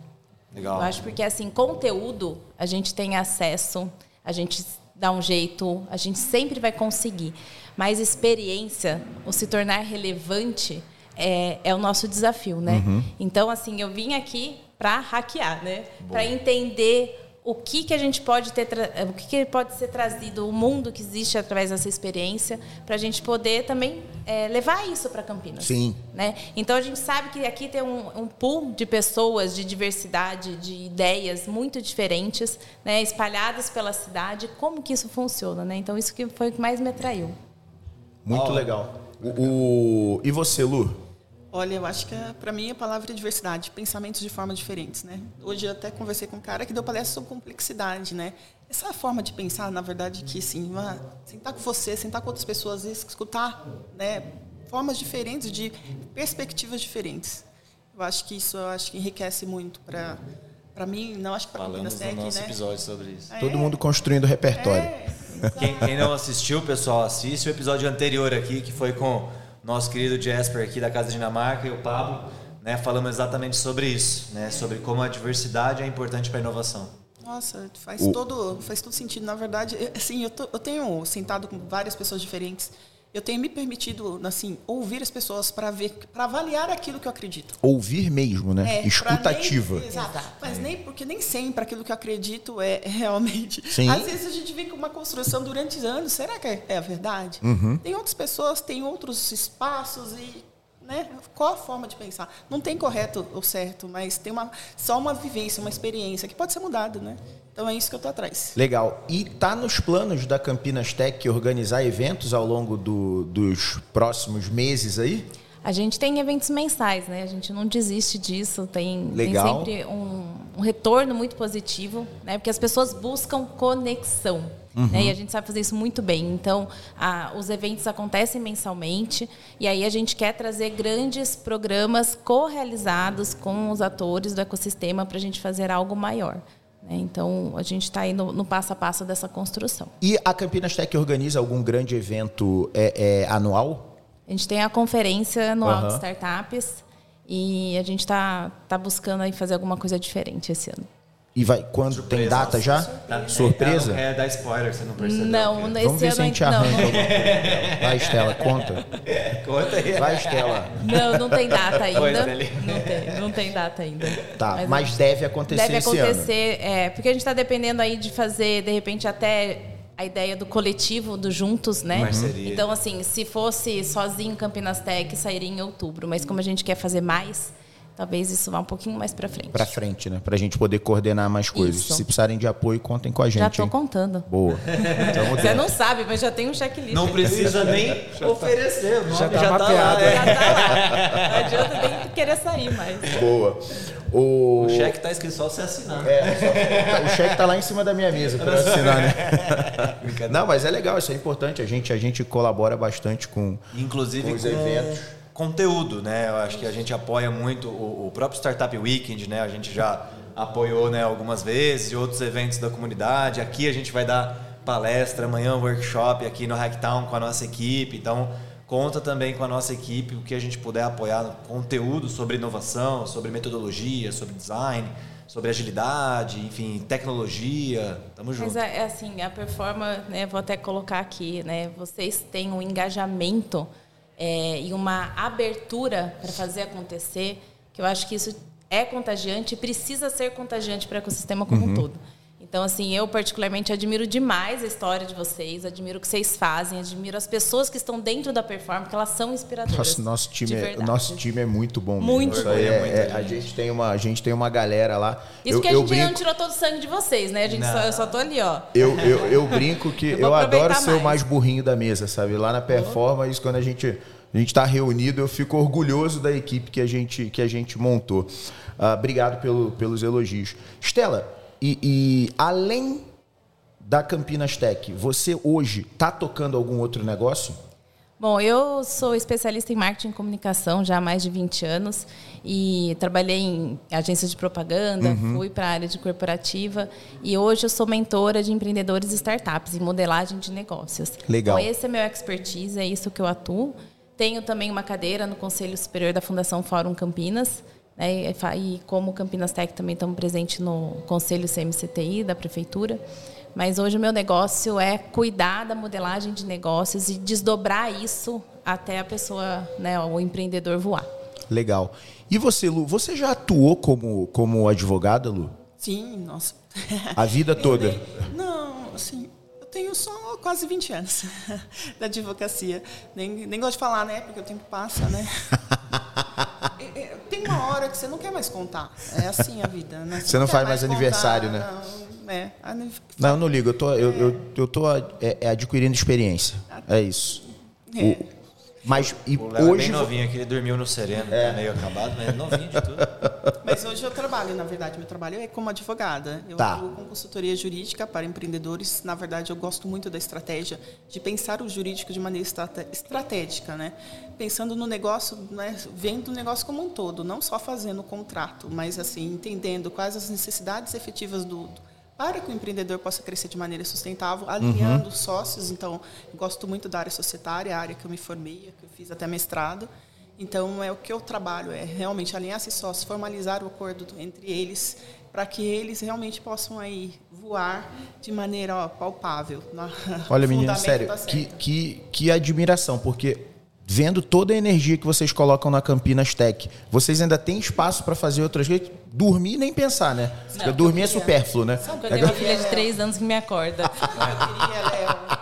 Legal. Eu acho porque assim, conteúdo a gente tem acesso, a gente dar um jeito, a gente sempre vai conseguir. Mas experiência, ou se tornar relevante, é, é o nosso desafio, né? Uhum. Então, assim, eu vim aqui para hackear, né? Para entender o que, que a gente pode ter, o que, que pode ser trazido, o mundo que existe através dessa experiência, para a gente poder também é, levar isso para Campinas. Sim. Né? Então a gente sabe que aqui tem um, um, pool de pessoas, de diversidade, de ideias muito diferentes, né, espalhadas pela cidade. Como que isso funciona? Né? Então isso que foi o que mais me atraiu. Muito oh. legal. O, o, E você, Lu? Olha, eu acho que é, para mim a palavra é diversidade, pensamentos de forma diferentes, né? Hoje eu até conversei com um cara que deu palestra sobre complexidade, né? essa forma de pensar, na verdade, que sim, sentar com você, sentar com outras pessoas, escutar, né, formas diferentes, de perspectivas diferentes. Eu acho que isso eu acho que enriquece muito para para mim, não acho que para Falamos Tech, no nosso né? episódio sobre isso. É, Todo mundo construindo repertório. é, Quem, quem não assistiu, pessoal, assiste o episódio anterior aqui, que foi com nosso querido Jasper aqui da Casa Dinamarca e o Pablo, né? Falamos exatamente sobre isso, né? Sobre como a diversidade é importante para a inovação. Nossa, faz O- todo, faz todo sentido. Na verdade, assim, eu, tô- eu tenho sentado com várias pessoas diferentes. Eu tenho me permitido, assim, ouvir as pessoas para ver, para avaliar aquilo que eu acredito. Ouvir mesmo, né? É, Escutativa. Nem, exato. Mas nem porque nem sempre aquilo que eu acredito é realmente. Sim. Às vezes a gente vê com uma construção durante anos. Será que é, é a verdade? Uhum. Tem outras pessoas, tem outros espaços e né? Qual a forma de pensar? Não tem correto ou certo, mas tem uma só uma vivência, uma experiência que pode ser mudada, né? Então é isso que eu tô atrás. Legal. E tá nos planos da Campinas Tech organizar eventos ao longo do- dos próximos meses aí? A gente tem eventos mensais, né? A gente não desiste disso. Tem, tem Legal. sempre um, um retorno muito positivo, né? Porque as pessoas buscam conexão. Né? E a gente sabe fazer isso muito bem. Então, a- os eventos acontecem mensalmente e aí a gente quer trazer grandes programas co-realizados com os atores do ecossistema para a gente fazer algo maior. né? Então, a gente está aí no, no passo a passo dessa construção. E a Campinas Tech organiza algum grande evento é, é, anual? A gente tem a conferência anual Aham. de startups e a gente está tá buscando aí fazer alguma coisa diferente esse ano. E vai quando tem data já? Surpresa? É, dar spoiler, você não percebeu. Não, esse Vamos ver ano se a gente arranja não, alguma coisa. Vai, Estela, conta. Conta aí. Vai, Estela. não, não tem data ainda. Pois. Não tem, não tem data ainda. Tá, mas, deve acontecer deve esse ano. acontecer, é, porque a gente está dependendo aí de fazer, de repente, até a ideia do coletivo, do juntos, né? Parceria. Então, assim, se fosse sozinho Campinas Tech, sairia em outubro. Mas como a gente quer fazer mais, talvez isso vá um pouquinho mais para frente. Pra frente, né? Pra gente poder coordenar mais coisas. Isso. Se precisarem de apoio, contem com a gente. Já estou hein? contando. Boa. (laughs) Você não sabe, mas já tem um checklist. Não precisa (laughs) nem oferecer, o nome Já já, tá tá, mapeado. lá. é. Já tá lá. Não adianta nem querer sair mais. Boa. O, O cheque tá escrito só você assinar. É, só- o cheque tá lá em cima da minha mesa para (laughs) assinar, né? Não, mas é legal, isso é importante. A gente, a gente colabora bastante com. Inclusive Com os com eventos. Conteúdo, né? Eu acho que a gente apoia muito o, o próprio Startup Weekend, né? A gente já apoiou né, algumas vezes e outros eventos da comunidade. Aqui a gente vai dar palestra, amanhã um workshop aqui no Hacktown com a nossa equipe. Então, conta também com a nossa equipe o que a gente puder apoiar no conteúdo sobre inovação, sobre metodologia, sobre design, sobre agilidade, enfim, tecnologia. Tamo junto. Mas é, é assim, a performance, né, vou até colocar aqui, né, vocês têm um engajamento é, e uma abertura para fazer acontecer, que eu acho que isso é contagiante e precisa ser contagiante para o ecossistema como um todo. Então, assim, eu particularmente admiro demais a história de vocês, admiro o que vocês fazem, admiro as pessoas que estão dentro da performance, porque elas são inspiradoras. Nosso, nosso, time, é, nosso time é muito bom. Muito bom. é- é- bom. a, gente tem uma, a gente tem uma galera lá. Isso eu, porque a eu gente ainda não brinco, tirou todo o sangue de vocês, né? A gente só, eu só tô ali, ó. eu, eu, eu brinco que (laughs) Eu eu, adoro ser o mais. burrinho da mesa, sabe? Lá na performance, quando a gente a gente está reunido, eu fico orgulhoso da equipe que a gente, que a gente montou. Ah, obrigado pelo, pelos elogios. Estela, e, e além da Campinas Tech, você hoje está tocando algum outro negócio? Bom, eu sou especialista em marketing e comunicação já há mais de 20 anos e trabalhei em agências de propaganda, Uhum. fui para a área de corporativa e hoje eu sou mentora de empreendedores e startups em modelagem de negócios. Legal. Então, esse é meu expertise, é isso que eu atuo. Tenho também uma cadeira no Conselho Superior da Fundação Fórum Campinas. Né, e e como Campinas Tech também estamos presentes no Conselho CMCTI da Prefeitura. Mas hoje o meu negócio é cuidar da modelagem de negócios e desdobrar isso até a pessoa, né, o empreendedor voar. Legal. E você, Lu? Você já atuou como, como advogada, Lu? Sim, nossa. A vida (laughs) toda? Não, assim, tenho só quase 20 anos (laughs) da advocacia. Nem, nem gosto de falar, né? Porque o tempo passa, né? (laughs) É, é, Tem uma hora que você não quer mais contar. É assim a vida, né? Você não quer faz mais aniversário, né? Não, é. Não, eu não ligo. Eu tô, eu, eu, eu tô é, é, adquirindo experiência. É isso. É. Mas e O Léo é hoje bem novinho aqui, ele dormiu no sereno, tá meio acabado, mas é novinho de tudo. (laughs) Mas hoje eu trabalho, na verdade, meu trabalho é como advogada. Eu Tá. atuo com consultoria jurídica para empreendedores. Na verdade, eu gosto muito da estratégia de pensar o jurídico de maneira estratégica, né? Pensando no negócio, né? vendo o negócio como um todo, não só fazendo o contrato, mas assim entendendo quais as necessidades efetivas do do- para que o empreendedor possa crescer de maneira sustentável, alinhando sócios. Então, eu gosto muito da área societária, a área que eu me formei, que eu fiz até mestrado. Então, é o que eu trabalho, é realmente alinhar esses sócios, formalizar o acordo entre eles, para que eles realmente possam aí voar de maneira ó, palpável. Olha, (laughs) menino, sério, tá que, que, que admiração, porque vendo toda a energia que vocês colocam na Campinas Tech, vocês ainda têm espaço para fazer outras coisas? Dormir nem pensar, né? Porque dormir é supérfluo, né? Eu tenho uma filha de três anos que me acorda. (laughs) Eu queria, Léo,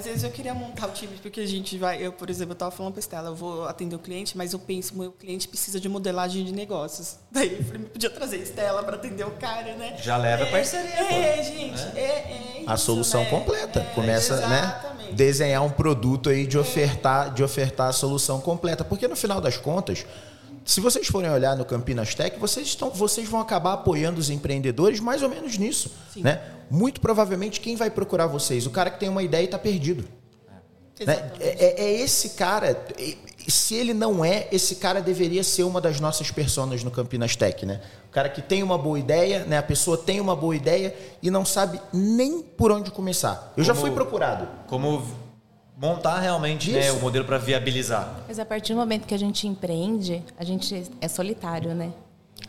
às vezes eu queria montar o time, porque a gente vai, eu, por exemplo, eu estava falando para Estela, eu vou atender o cliente, mas eu penso, meu cliente precisa de modelagem de negócios. (laughs) Daí eu falei, podia trazer a Estela para atender o cara, né? Já leva é, parceria, pô. É, gente, é, é a isso, solução né? completa. É, Começa, né? exatamente. Desenhar um produto aí de ofertar, de ofertar a solução completa. Porque no final das contas, se vocês forem olhar no Campinas Tech, vocês, estão, vocês vão acabar apoiando os empreendedores mais ou menos nisso. Né? Muito provavelmente quem vai procurar vocês? O cara que tem uma ideia e está perdido. Né? Exatamente. É, é- é esse cara. Se ele não é, esse cara deveria ser uma das nossas personas no Campinas Tech, né? O cara que tem uma boa ideia, né? A pessoa tem uma boa ideia e não sabe nem por onde começar. Eu já Como- fui procurado. Como montar realmente né, o modelo para viabilizar. Mas a partir do momento que a gente empreende, a gente é solitário, né?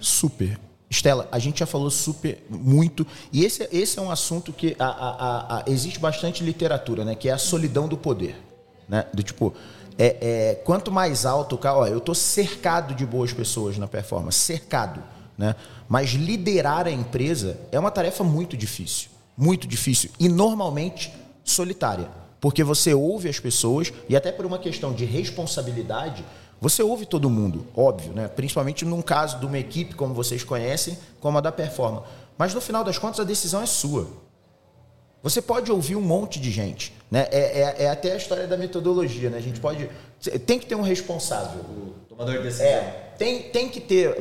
Super. Estela, a gente já falou super muito e esse, esse é um assunto que a- a- a- a- existe bastante literatura, né? Que é a solidão do poder, né? Do tipo, é, é, quanto mais alto o cara, ó, eu tô cercado de boas pessoas na performance, cercado, né? Mas liderar a empresa é uma tarefa muito difícil, muito difícil e normalmente solitária, porque você ouve as pessoas e até por uma questão de responsabilidade você ouve todo mundo, óbvio, né? principalmente num caso de uma equipe como vocês conhecem, como a da Performa. Mas no final das contas a decisão é sua. Você pode ouvir um monte de gente. Né? É, é- é até a história da metodologia. Né? A gente pode. Tem que ter um responsável. Tomador de decisão. É, tem, tem que ter.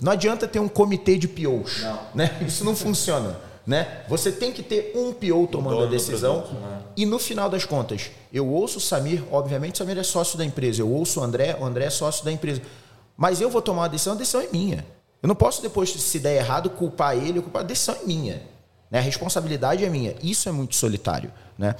não adianta ter um comitê de. Não. Né? Isso não funciona. Né? Você tem que ter um PO tomando a decisão. produto, né? E no final das contas, eu ouço o Samir, obviamente o Samir é sócio da empresa. Eu ouço o André, o André é sócio da empresa. Mas eu vou tomar uma decisão, a decisão é minha. Eu não posso depois, se der errado, culpar ele, culpar. A decisão é minha. Né? A responsabilidade é minha. Isso é muito solitário. Né?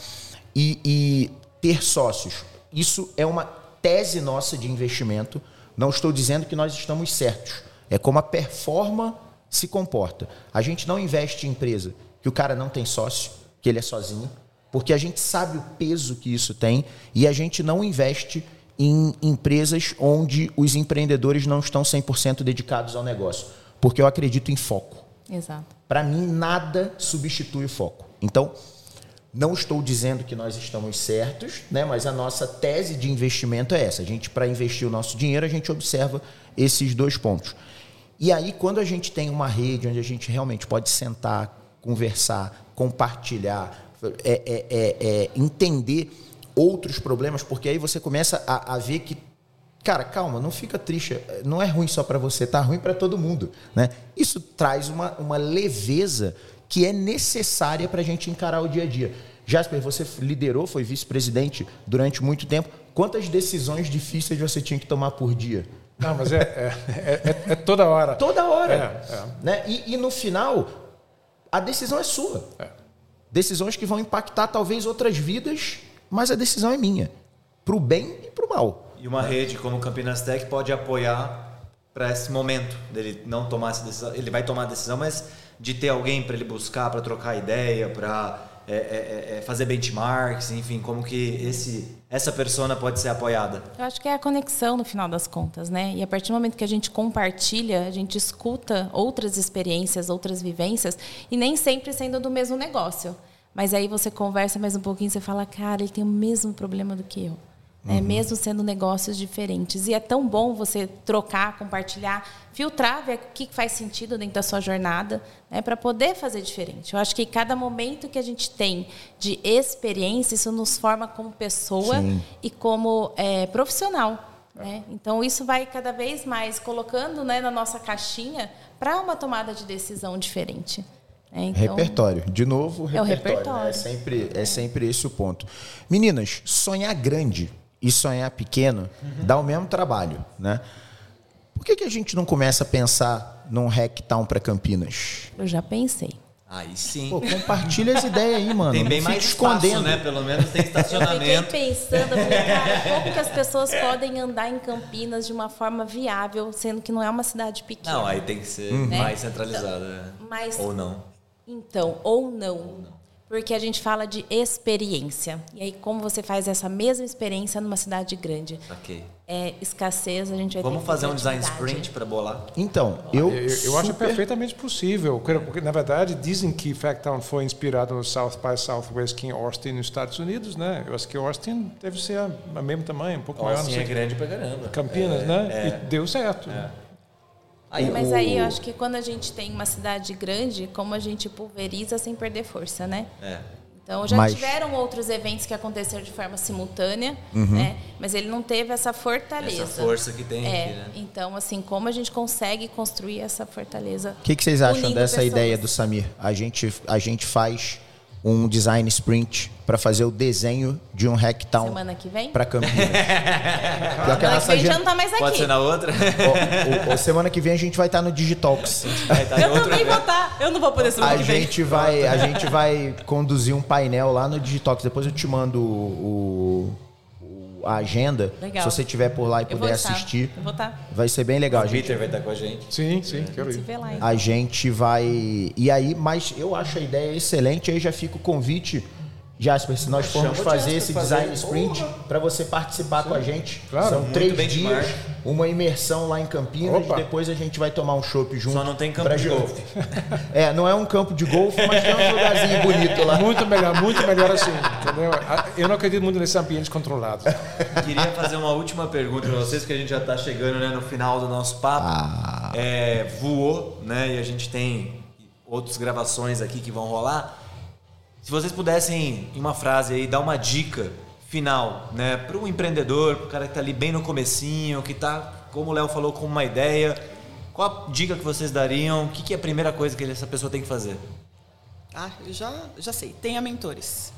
E, e ter sócios, isso é uma tese nossa de investimento. Não estou dizendo que nós estamos certos. É como a performance se comporta. A gente não investe em empresa que o cara não tem sócio, que ele é sozinho, porque a gente sabe o peso que isso tem e a gente não investe em empresas onde os empreendedores não estão 100% dedicados ao negócio, porque eu acredito em foco. Exato. Para mim, nada substitui o foco. Então, não estou dizendo que nós estamos certos, né? mas a nossa tese de investimento é essa. A gente, para investir o nosso dinheiro, a gente observa esses dois pontos. E aí, quando a gente tem uma rede onde a gente realmente pode sentar, conversar, compartilhar, é, é, é, é, entender outros problemas, porque aí você começa a, a ver que Cara, calma, não fica triste. Não é ruim só para você, tá ruim para todo mundo, né? Isso traz uma, uma leveza que é necessária para a gente encarar o dia a dia. Jasper, você liderou, foi vice-presidente durante muito tempo. Quantas decisões difíceis você tinha que tomar por dia? Não, mas é, é, é, é toda hora. Toda hora. É, é. Né? E, e no final, a decisão é sua. É. Decisões que vão impactar talvez outras vidas, mas a decisão é minha. Pro bem e pro mal. E uma rede como o Campinas Tech pode apoiar para esse momento dele não tomar essa decisão. Ele vai tomar a decisão, mas de ter alguém para ele buscar, para trocar ideia, para é, é, é, fazer benchmarks, enfim, como que esse, essa persona pode ser apoiada. Eu acho que é a conexão no final das contas, né? E a partir do momento que a gente compartilha, a gente escuta outras experiências, outras vivências, e nem sempre sendo do mesmo negócio. Mas aí você conversa mais um pouquinho, você fala, cara, ele tem o mesmo problema do que eu. Né? mesmo sendo negócios diferentes. E é tão bom você trocar, compartilhar, filtrar, ver o que faz sentido dentro da sua jornada, né? para poder fazer diferente. Eu acho que cada momento que a gente tem de experiência, isso nos forma como pessoa Sim. e como é, profissional. Né? Então, isso vai cada vez mais colocando né, na nossa caixinha para uma tomada de decisão diferente. É, então, repertório. De novo, repertório. É, o repertório. Né? é, sempre, é sempre esse o ponto. Meninas, sonhar grande e sonhar pequeno uhum. dá o mesmo trabalho, né? Por que, que a gente não começa a pensar num Hacktown para Campinas? Eu já pensei. Aí sim. Pô, compartilha as ideias aí, mano. Tem bem mais escondendo. Espaço, né? Pelo menos tem estacionamento. Eu fiquei pensando, eu falei, cara, como que as pessoas podem andar em Campinas de uma forma viável, sendo que não é uma cidade pequena? Não, aí tem que ser né? mais centralizada. Então, Ou não. Então, ou não. Ou não porque a gente fala de experiência. E aí, como você faz essa mesma experiência numa cidade grande? Ok. É escassez, a gente vai Vamos fazer um design sprint para bolar? Então, eu. Eu, eu super... acho perfeitamente possível. Porque, na verdade, dizem que Factown foi inspirado no South by Southwest em Austin, nos Estados Unidos, né? Eu acho que Austin deve ser o mesmo tamanho, um pouco Austin maior. Austin é grande pra caramba. Campinas, é, né? É. E deu certo. É. Aí, Mas o... aí eu acho que quando a gente tem uma cidade grande, como a gente pulveriza sem perder força, né? É. Então já Mas... tiveram outros eventos que aconteceram de forma simultânea, uhum. né? Mas ele não teve essa fortaleza. Essa força que tem é, aqui, né? Então, assim, como a gente consegue construir essa fortaleza? O que, que vocês acham dessa pessoas? ideia do Samir? A gente, a gente faz um design sprint para fazer o desenho de um hacktown semana que vem para Campinas. (laughs) semana que vem já não tá mais aqui. Pode ser na outra. o, o, o, semana que vem a gente vai estar tá no Digitalks. Tá eu também vou estar. Tá. Eu não vou poder semana a que gente vem. vai a gente vai conduzir um painel lá no Digitalks. Depois eu te mando o, o a agenda. Legal. Se você estiver por lá e puder assistir, vai ser bem legal. O Peter vai estar com a gente. Sim, sim, quero ir. Lá, então. A gente vai. E aí, mas eu acho a ideia excelente, aí já fica o convite Jasper, se nós formos fazer esse design sprint para você participar Sim. com a gente, claro, são três dias, uma imersão lá em Campinas, Opa. depois a gente vai tomar um chopp junto. Só não tem campo de golfe. (laughs) É, não é um campo de golfe, mas tem um lugarzinho bonito lá. Muito melhor, muito melhor assim. Entendeu? (laughs) Eu não acredito muito nesse ambiente controlado. Queria fazer uma última pergunta para vocês, que a gente já está chegando né, no final do nosso papo. Ah. É, voou, né? E a gente tem outras gravações aqui que vão rolar. Se vocês pudessem, em uma frase aí, dar uma dica final, né, para um empreendedor, para o cara que está ali bem no comecinho, que está, como o Léo falou, com uma ideia, qual a dica que vocês dariam? O que, que é a primeira coisa que essa pessoa tem que fazer? Ah, eu já, já sei. Tenha mentores.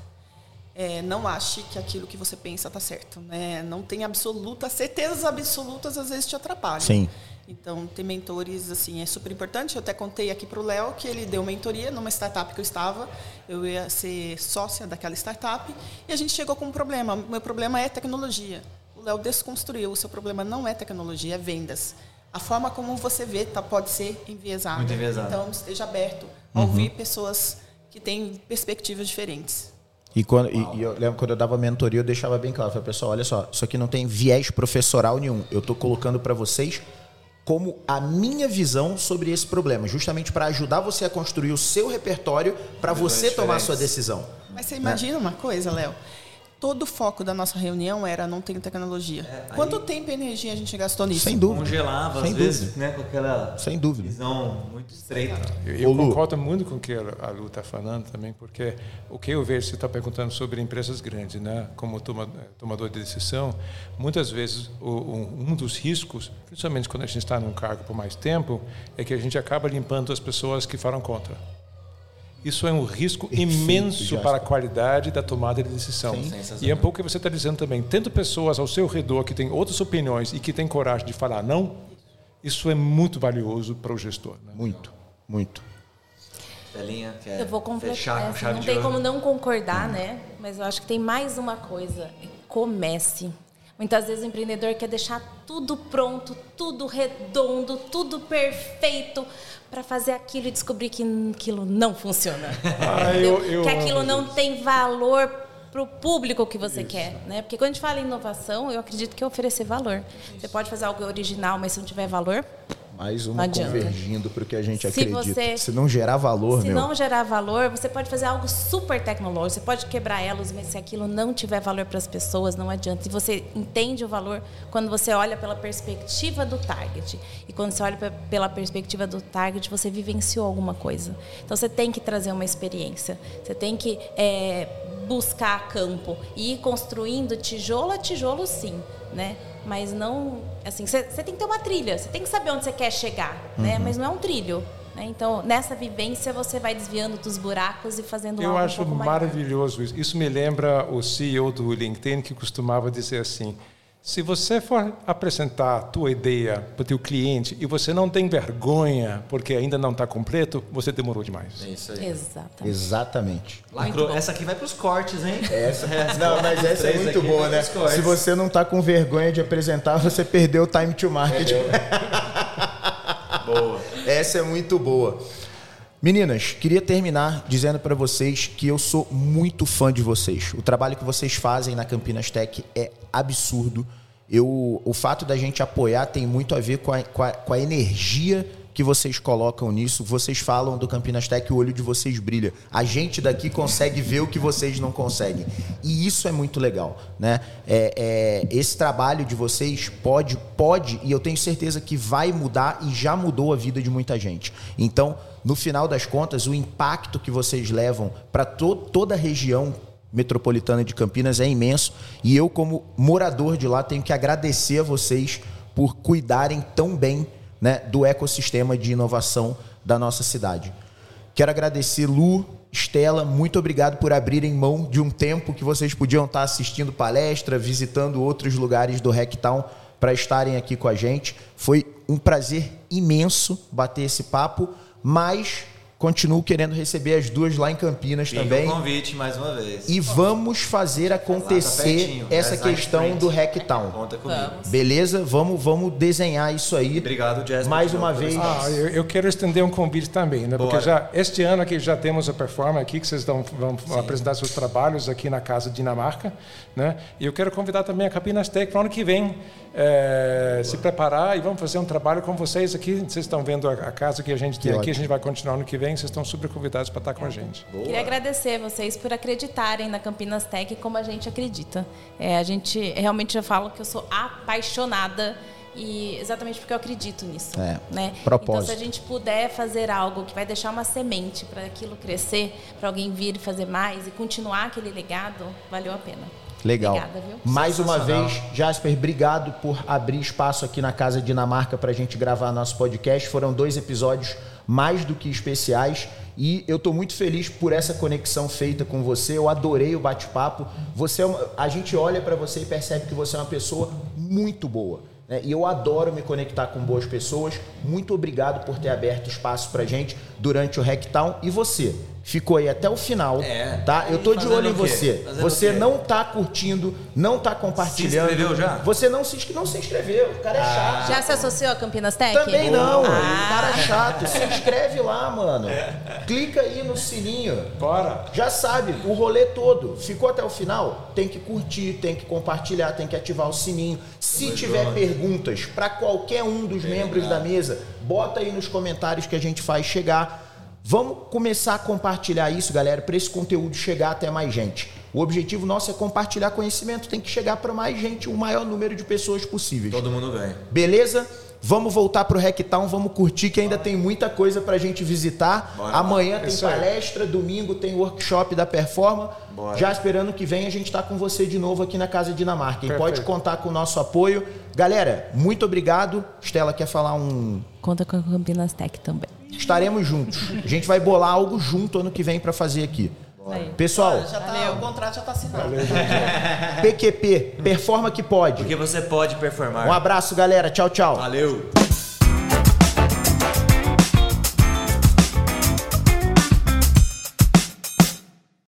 É, não ache que aquilo que você pensa está certo. Né? Não tem absoluta, certezas absolutas às vezes te atrapalham. Sim. Então, ter mentores assim é super importante. Eu até contei aqui para o Léo que ele deu mentoria numa startup que eu estava. Eu ia ser sócia daquela startup e a gente chegou com um problema. O meu problema é tecnologia. O Léo desconstruiu. O seu problema não é tecnologia, é vendas. A forma como você vê tá, pode ser enviesada. Muito enviesado. Então, esteja aberto a uhum. ouvir pessoas que têm perspectivas diferentes. E, quando, e, e, eu lembro quando eu dava mentoria, eu deixava bem claro. Eu falei, pessoal, olha só, isso aqui não tem viés professoral nenhum. Eu estou colocando para vocês como a minha visão sobre esse problema, justamente para ajudar você a construir o seu repertório para você tomar a sua decisão. Mas você imagina né? uma coisa, Léo? Todo o foco da nossa reunião era não ter tecnologia. É, Quanto tempo e energia a gente gastou nisso? Sem dúvida. Congelava, Sem às dúvida. vezes, né, com aquela Sem dúvida. visão muito estreita. Eu, eu concordo muito com o que a Lu está falando também, porque o que eu vejo, você está perguntando sobre empresas grandes, né, como tomador de decisão, muitas vezes o, um dos riscos, principalmente quando a gente está num cargo por mais tempo, é que a gente acaba limpando as pessoas que falam contra. Isso é um risco imenso para a qualidade da tomada de decisão. E é um pouco o que você está dizendo também. Tendo pessoas ao seu redor que têm outras opiniões e que têm coragem de falar não, isso é muito valioso para o gestor. Né? Muito, muito. Belinha, quer eu vou completar. Essa, não tem como não concordar, né? Mas eu acho que tem mais uma coisa. Comece. Muitas vezes o empreendedor quer deixar tudo pronto, tudo redondo, tudo perfeito para fazer aquilo e descobrir que aquilo não funciona. Ah, eu, eu que aquilo não isso. tem valor para o público que você isso. quer, né? Porque quando a gente fala em inovação, eu acredito que é oferecer valor. Isso. Você pode fazer algo original, mas se não tiver valor, Mais uma convergindo para o que a gente Se acredita. você- Se não gerar valor, Se meu. não gerar valor, você pode fazer algo super tecnológico. Você pode quebrar elos, mas se aquilo não tiver valor para as pessoas, não adianta. E você entende o valor quando você olha pela perspectiva do target. E quando você olha pe- pela perspectiva do target, você vivenciou alguma coisa. Então você tem que trazer uma experiência. Você tem que é, buscar campo e ir construindo tijolo a tijolo, sim, né? Mas não, assim, você tem que ter uma trilha. Você tem que saber onde você quer chegar, né? Mas não é um trilho. né? Então, nessa vivência, você vai desviando dos buracos e fazendo Eu acho um maravilhoso isso. Isso me lembra o CEO do LinkedIn que costumava dizer assim: se você for apresentar a tua ideia para o teu cliente e você não tem vergonha porque ainda não está completo, você demorou demais. É isso aí. Exatamente. Exatamente. Essa aqui vai pros cortes, hein? Essa, (laughs) não, mas essa é muito boa, né? Se você não tá com vergonha de apresentar, você perdeu o time to market. (laughs) Boa. Essa é muito boa. Meninas, queria terminar dizendo para vocês que eu sou muito fã de vocês. O trabalho que vocês fazem na Campinas Tech é absurdo. Eu, o fato da gente apoiar tem muito a ver com a, com a- com a energia que vocês colocam nisso. Vocês falam do Campinas Tech, o olho de vocês brilha. A gente daqui consegue ver o que vocês não conseguem. E isso é muito legal, né? É, é, esse trabalho de vocês pode, pode, e eu tenho certeza que vai mudar e já mudou a vida de muita gente. Então, no final das contas, o impacto que vocês levam para toda a região metropolitana de Campinas é imenso. E eu, como morador de lá, tenho que agradecer a vocês por cuidarem tão bem né, do ecossistema de inovação da nossa cidade. Quero agradecer Lu, Estela, muito obrigado por abrirem mão de um tempo que vocês podiam estar assistindo palestra, visitando outros lugares do Hacktown para estarem aqui com a gente. Foi um prazer imenso bater esse papo, mas continuo querendo receber as duas lá em Campinas Fica também. o convite mais uma vez. E vamos fazer acontecer pertinho, essa design questão sprint. do Hacktown. Conta comigo. Vamos. Beleza? Vamos, vamos desenhar isso aí. Obrigado, Jess. Mais uma vez. Ah, eu, eu quero estender um convite também, né? Porque Bora. já este ano aqui já temos a performance aqui que vocês vão, vão apresentar seus trabalhos aqui na Casa Dinamarca, né? E eu quero convidar também a Campinas Tech para o ano que vem eh, se preparar e vamos fazer um trabalho com vocês aqui. Vocês estão vendo a, a casa que a gente tem Que aqui, a ótimo. gente vai continuar ano que vem. Vocês estão super convidados para estar com a gente. Queria agradecer vocês por acreditarem na Campinas Tech como a gente acredita. É, a gente realmente eu falo que eu sou apaixonada e exatamente porque eu acredito nisso. É, né? propósito. Então, se a gente puder fazer algo que vai deixar uma semente para aquilo crescer, para alguém vir e fazer mais e continuar aquele legado, valeu a pena. Legal. Obrigada, viu? Mais uma vez, Jasper, obrigado por abrir espaço aqui na Casa Dinamarca para a gente gravar nosso podcast. Foram dois episódios mais do que especiais e eu estou muito feliz por essa conexão feita com você. Eu adorei o bate-papo. Você, é uma- a gente olha para você e percebe que você é uma pessoa muito boa. né? E eu adoro me conectar com boas pessoas. Muito obrigado por ter aberto espaço para gente durante o Hacktown. E você? Ficou aí até o final, É. tá? Eu tô de olho em você. Fazendo você não tá curtindo, não tá compartilhando. Se inscreveu já? Você não se, não se inscreveu. O cara é chato. Já se associou a Campinas Tech? Também não. Ah. O cara é chato. Se (laughs) inscreve lá, mano. Clica aí no sininho. Bora! Já sabe, o rolê todo. Ficou até o final? Tem que curtir, tem que compartilhar, tem que ativar o sininho. Se tiver perguntas para qualquer um dos membros da mesa, bota aí nos comentários que a gente faz chegar. Vamos começar a compartilhar isso, galera, para esse conteúdo chegar até mais gente. O objetivo nosso é compartilhar conhecimento, tem que chegar para mais gente, o maior número de pessoas possíveis. Todo mundo ganha. Beleza? Vamos voltar pro Hacktown, vamos curtir que ainda tem muita coisa pra gente visitar. Bora. Amanhã tem Isso aí. palestra, domingo tem workshop da Performa. Bora. Já esperando que vem a gente tá com você de novo aqui na Casa Dinamarca. E pode contar com o nosso apoio. Galera, muito obrigado. Estela quer falar um Conta com a Campinas Tech também. Estaremos juntos. A gente vai bolar algo junto ano que vem pra fazer aqui. Aí. Pessoal, Já tá, o contrato já está assinado. PQP, (laughs) performa que pode. Porque você pode performar. Um abraço, galera. Tchau, tchau. Valeu.